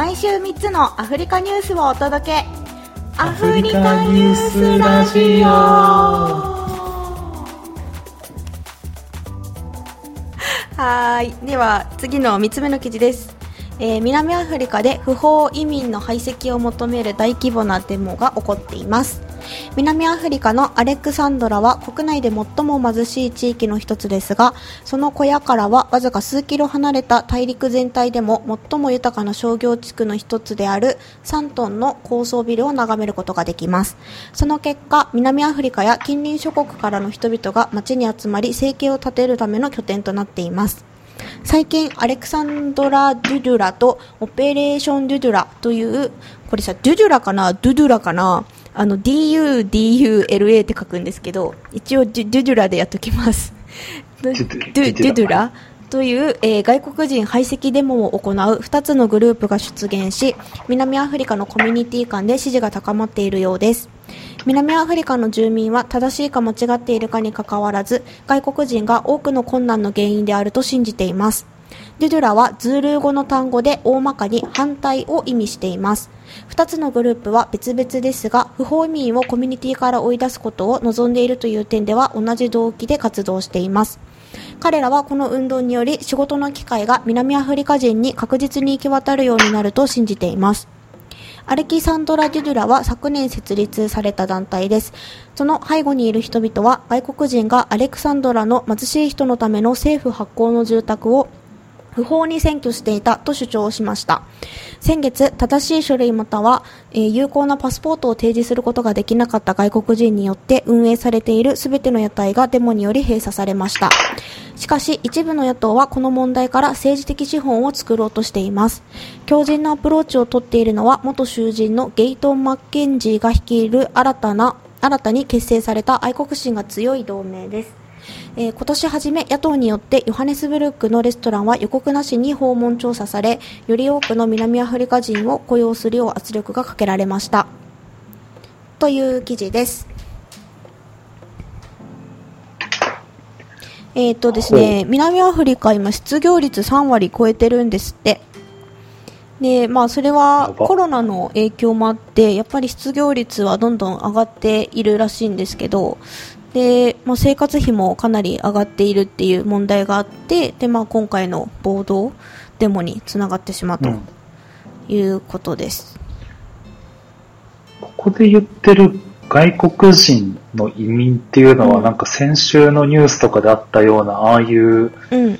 毎週3つのアフリカニュースをお届け。アフリカニュースラジオ。はい。では次の3つ目の記事です。えー、南アフリカで不法移民の排斥を求める大規模なデモが起こっています南アフリカのアレクサンドラは国内で最も貧しい地域の一つですがその小屋からはわずか数キロ離れた大陸全体でも最も豊かな商業地区の一つである3トンの高層ビルを眺めることができます。その結果南アフリカや近隣諸国からの人々が街に集まり生計を立てるための拠点となっています。最近アレクサンドラ・ドゥドゥラとオペレーション・ドゥドゥラというこれさドゥドゥラかな？ドゥドゥラかな？あの DUDULA って書くんですけど一応ドゥドゥラでやっときます。ラ。という、えー、外国人排斥デモを行う2つのグループが出現し南アフリカのコミュニティ間で支持が高まっているようです。南アフリカの住民は正しいか間違っているかにかかわらず外国人が多くの困難の原因であると信じていますデュドゥラはズールー語の単語で大まかに反対を意味しています。2つのグループは別々ですが不法移民をコミュニティから追い出すことを望んでいるという点では同じ動機で活動しています。彼らはこの運動により仕事の機会が南アフリカ人に確実に行き渡るようになると信じています。アレキサンドラ・デュドゥラは昨年設立された団体です。その背後にいる人々は外国人がアレクサンドラの貧しい人のための政府発行の住宅を不法に占拠していたと主張しました。先月正しい書類または、えー、有効なパスポートを提示することができなかった外国人によって運営されている全ての屋台がデモにより閉鎖されました。しかし一部の野党はこの問題から政治的資本を作ろうとしています。強靭なアプローチをとっているのは元囚人のゲイトン・マッケンジーが率いる新たな新たに結成された愛国心が強い同盟です。えー、今年初め野党によってヨハネスブルクのレストランは予告なしに訪問調査されより多くの南アフリカ人を雇用するよう圧力がかけられました。という記事です。えっ、ー、とですね、南アフリカ今失業率3割超えてるんですって。で、まあそれはコロナの影響もあって、やっぱり失業率はどんどん上がっているらしいんですけど、で、まあ、生活費もかなり上がっているっていう問題があってで、まあ、今回の暴動デモにつながってしまうということです、うん、ここで言ってる外国人の移民っていうのは、うん、なんか先週のニュースとかであったようなああいう、うん、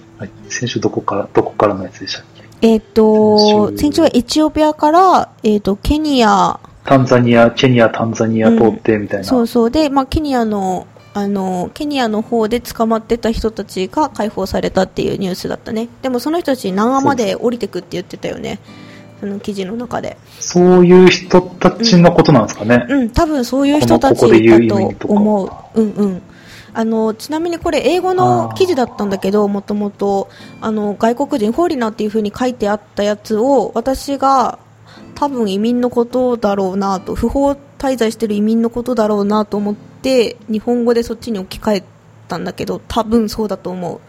先週どこからどこからのやつでしたっけ？えっ、ー、と先週。はエチオピアから、えーとケニア。タンザニア、ケニア、タンザニア通ってみたいな。うん、そうそう。で、まあ、ケニアのあのケニアの方で捕まってた人たちが解放されたっていうニュースだったね。でもその人たち南アまで降りてくって言ってたよね。その記事の中で。そういう人たちのことなんですかね、うん、うん、多分そういう人たちだと思う。うんうん。あのちなみにこれ英語の記事だったんだけどもともと外国人フォーリナっていう風に書いてあったやつを私が多分移民のことだろうなと不法滞在してる移民のことだろうなと思って日本語でそっちに置き換えたんだけど多分そうだと思う。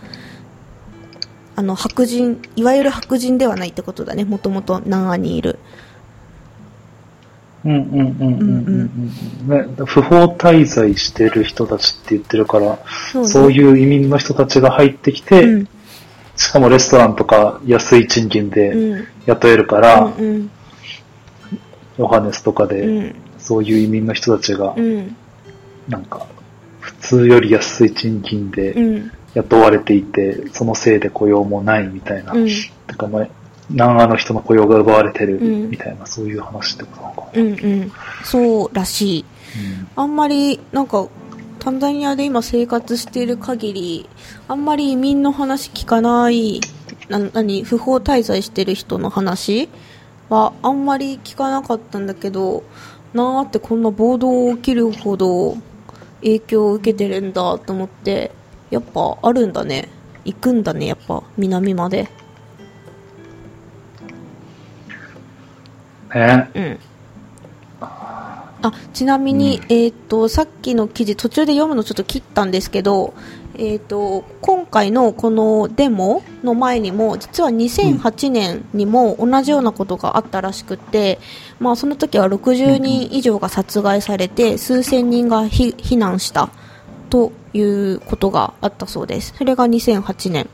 あの白人いわゆる白人ではないってことだね。もともと南アにいる。うんうんうんうんうん、ね、不法滞在してる人たちって言ってるからそう、ね,、そういう移民の人たちが入ってきて、うん、しかもレストランとか安い賃金で雇えるから、うんうんうんヨハネスとかで、そういう移民の人たちが、なんか、普通より安い賃金で雇われていて、そのせいで雇用もないみたいな、うん、てかまあ、南アの人の雇用が奪われてるみたいな、そういう話ってことなのか。な。うんうん、そうらしい。あんまり、なんか、タンザニアで今生活している限り、あんまり移民の話聞かない、な、何、不法滞在してる人の話はあんまり聞かなかったんだけどなーってこんな暴動起きるほど影響を受けてるんだと思ってやっぱあるんだね。行くんだねやっぱ南まで。ね。うんあちなみに、うん、えーと、さっきの記事途中で読むのちょっと切ったんですけど、えーと、今回のこのデモの前にも実は2008年にも同じようなことがあったらしくて、うん、まあ、その時は60人以上が殺害されて数千人が避難したということがあったそうです。それが2008年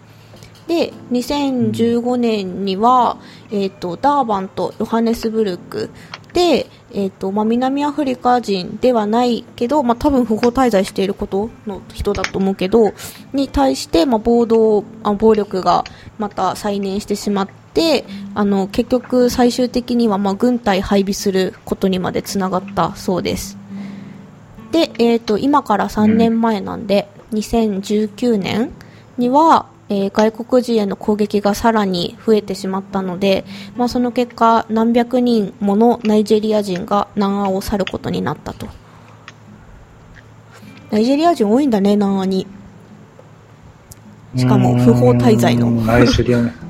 で2015年には、えーと、ダーバンとヨハネスブルクで、えーとまあ、南アフリカ人ではないけど、まあ、多分不法滞在していることの人だと思うけどに対して、まあ、暴動あ暴力がまた再燃してしまってあの結局、最終的には、まあ、軍隊配備することにまでつながったそうです。で、えーと、今から3年前なんで、2019年には、えー、外国人への攻撃がさらに増えてしまったので、まあ、その結果何百人ものナイジェリア人が南アを去ることになったと。ナイジェリア人多いんだね南アに。しかも不法滞在の。ナイジェリアね。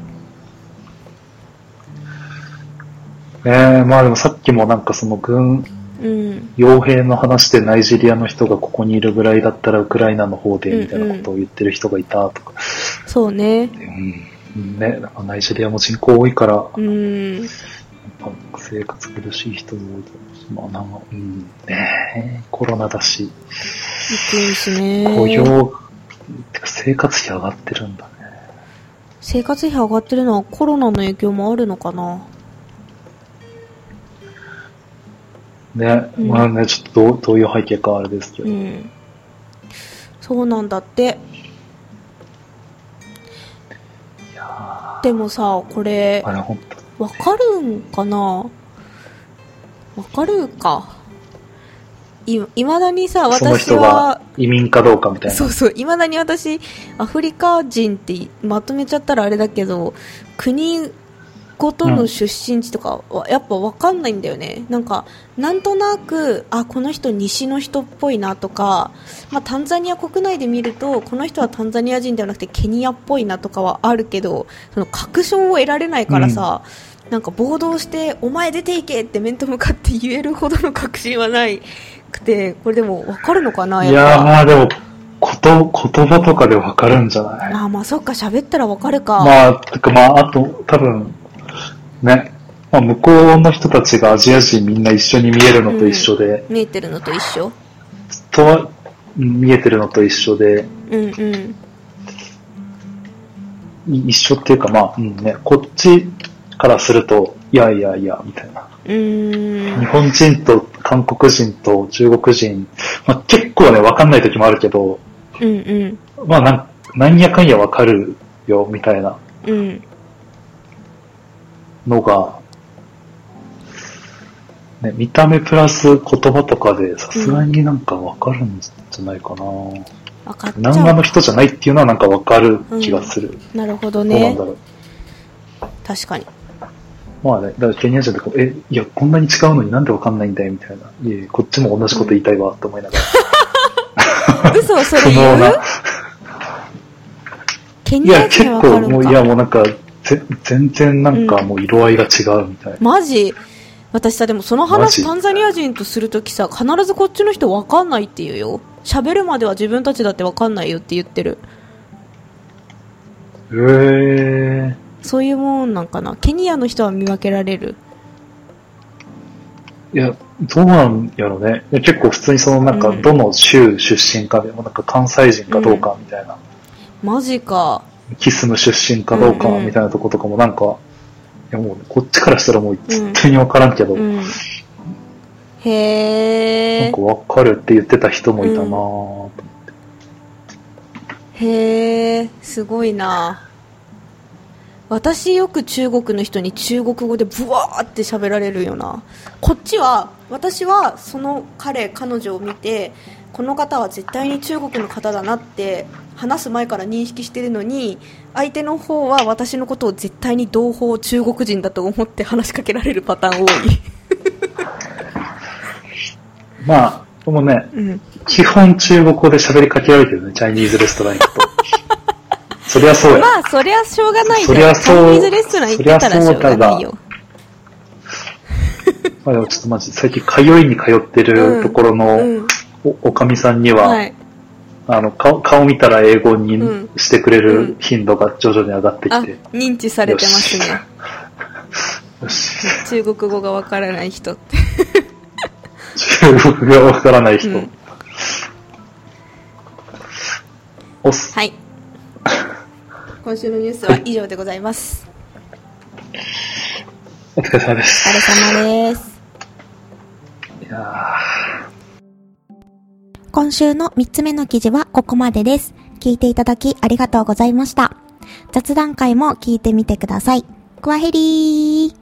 えー、まあでもさっきもなんかその軍うん、傭兵の話でナイジェリアの人がここにいるぐらいだったらウクライナの方でみたいなことを言ってる人がいたとか。うんうん、そうね。うん。ね、ナイジェリアも人口多いから、うん、生活苦しい人も多いまあなんか、うん、ねコロナだし。雇用、てか生活費上がってるんだね。生活費上がってるのはコロナの影響もあるのかな？ね、うん、まあね、ちょっとどういう背景かあれですけど、うん、そうなんだって。でもさこれわかるんかな？わかるか？いいまだにさ私は移民かどうかみたいな。そうそういまだに私アフリカ人ってまとめちゃったらあれだけど国ごとの出身地とかはやっぱ分かんないんだよね、なんかなんとなくあこの人西の人っぽいなとか、まあ、タンザニア国内で見るとこの人はタンザニア人ではなくてケニアっぽいなとかはあるけどその確証を得られないからさ、うん、なんか暴動してお前出ていけって面と向かって言えるほどの確信はないくてこれでも分かるのかないやまあでもこと言葉とかで分かるんじゃない？あまあそっか喋ったら分かるか。まあてかまああと多分ね。まあ、向こうの人たちがアジア人みんな一緒に見えるのと一緒で。うん、見えてるのと一緒とは、見えてるのと一緒で。うんうん。一緒っていうか、まあ、うんね、こっちからすると、いやいやいや、みたいな。日本人と韓国人と中国人、まあ、結構ね、わかんない時もあるけど、うんうん、まあなん、なんやかんやわかるよ、みたいな。うん、のが、ね、見た目プラス言葉とかでさすがになんかわかるんじゃないかな。分かっ南岸の人じゃないっていうのはなんかわかる気がする。うん、なるほどね。どうなんだろう。確かに。まあね、だからケニア人とか、え、いや、こんなに違うのになんでわかんないんだよ、みたいな。いえ、こっちも同じこと言いたいわ、と思いながら。嘘、それ言う？ケニア人はわかるいや、結構、もう、いや、もうなんか、全然なんかもう色合いが違うみたいな。マジ？私さ、でもその話タンザニア人とするときさ、必ずこっちの人分かんないって言うよ。喋るまでは自分たちだって分かんないよって言ってる。へえー。そういうもんなんかな？ケニアの人は見分けられる？いや、どうなんやろね。結構普通にそのなんか、どの州出身かでもなんか関西人かどうかみたいな。うん、マジか。キスム出身かどうかみたいなとことかもなんか、うんうん、いやもう、ね、こっちからしたらもう絶対にわからんけど、うん。うん、へえ。なんかわかるって言ってた人もいたなと思って、うん、へえ、すごいな。私よく中国の人に中国語でブワーって喋られるよな。こっちは私はその彼彼女を見てこの方は絶対に中国の方だなって話す前から認識してるのに相手の方は私のことを絶対に同胞中国人だと思って話しかけられるパターン多い。まあでもね、うん、基本中国語で喋りかけられてるねチャイニーズレストラン行くと。そりゃそうや。まあそりゃしょうがないじゃん。チャイニーズレストラン行ってたらしょうが。ないよあでもちょっとマジ、最近通いに通ってるところの、お、おかみさんには、はい、あの顔、顔見たら英語にしてくれる頻度が徐々に上がってきて。うん、認知されてますね。中国語がわからない人って。中国語がわからない人。うん、おす。はい。今週のニュースは以上でございます。お疲れ様です。お疲れ様です。いや今週の3つ目の記事はここまでです。聞いていただきありがとうございました。雑談会も聞いてみてください。クワヘリー